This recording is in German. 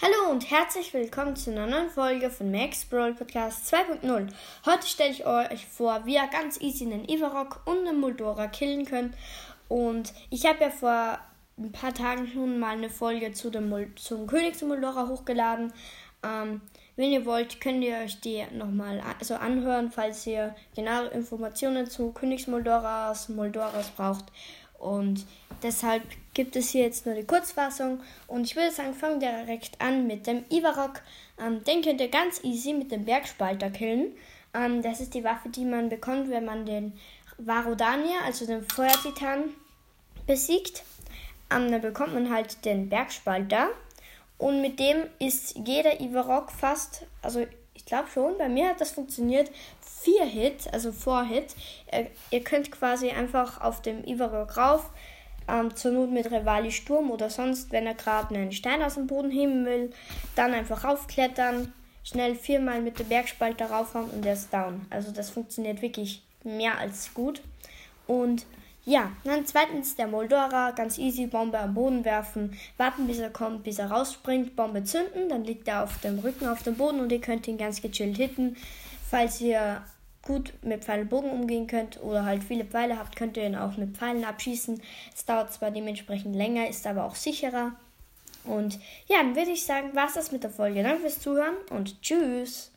Hallo und herzlich willkommen zu einer neuen Folge von Max Brawl Podcast 2.0. Heute stelle ich euch vor, wie ihr ganz easy einen Ivarok und einen Moldora killen könnt. Und ich habe ja vor ein paar Tagen schon mal eine Folge zu dem Mol zum Königs Moldora hochgeladen. Ähm, wenn ihr wollt, könnt ihr euch die nochmal also anhören, falls ihr genaue Informationen zu Königs Moldoras, Moldoras braucht. Und deshalb gibt es hier jetzt nur die Kurzfassung. Und ich würde sagen, fangen wir direkt an mit dem Ivarok. Ähm, den könnt ihr ganz easy mit dem Bergspalter killen. Ähm, das ist die Waffe, die man bekommt, wenn man den Varodania, also den Feuertitan, besiegt. Ähm, dann bekommt man halt den Bergspalter. Und mit dem ist jeder Ivarok fast, also ich glaube schon, bei mir hat das funktioniert, 4 Hit, also 4 Hit. Ihr, ihr könnt quasi einfach auf dem Ivarok rauf, ähm, zur Not mit Revali Sturm oder sonst, wenn er gerade einen Stein aus dem Boden heben will, dann einfach raufklettern, schnell viermal mit dem Bergspalter raufhauen und der ist down. Also das funktioniert wirklich mehr als gut. Und ja, dann zweitens der Moldora, ganz easy, Bombe am Boden werfen, warten bis er kommt, bis er rausspringt, Bombe zünden, dann liegt er auf dem Rücken auf dem Boden und ihr könnt ihn ganz gechillt hitten. Falls ihr gut mit Pfeil und Bogen umgehen könnt oder halt viele Pfeile habt, könnt ihr ihn auch mit Pfeilen abschießen. Es dauert zwar dementsprechend länger, ist aber auch sicherer. Und ja, dann würde ich sagen, war es das mit der Folge. Danke fürs Zuhören und tschüss.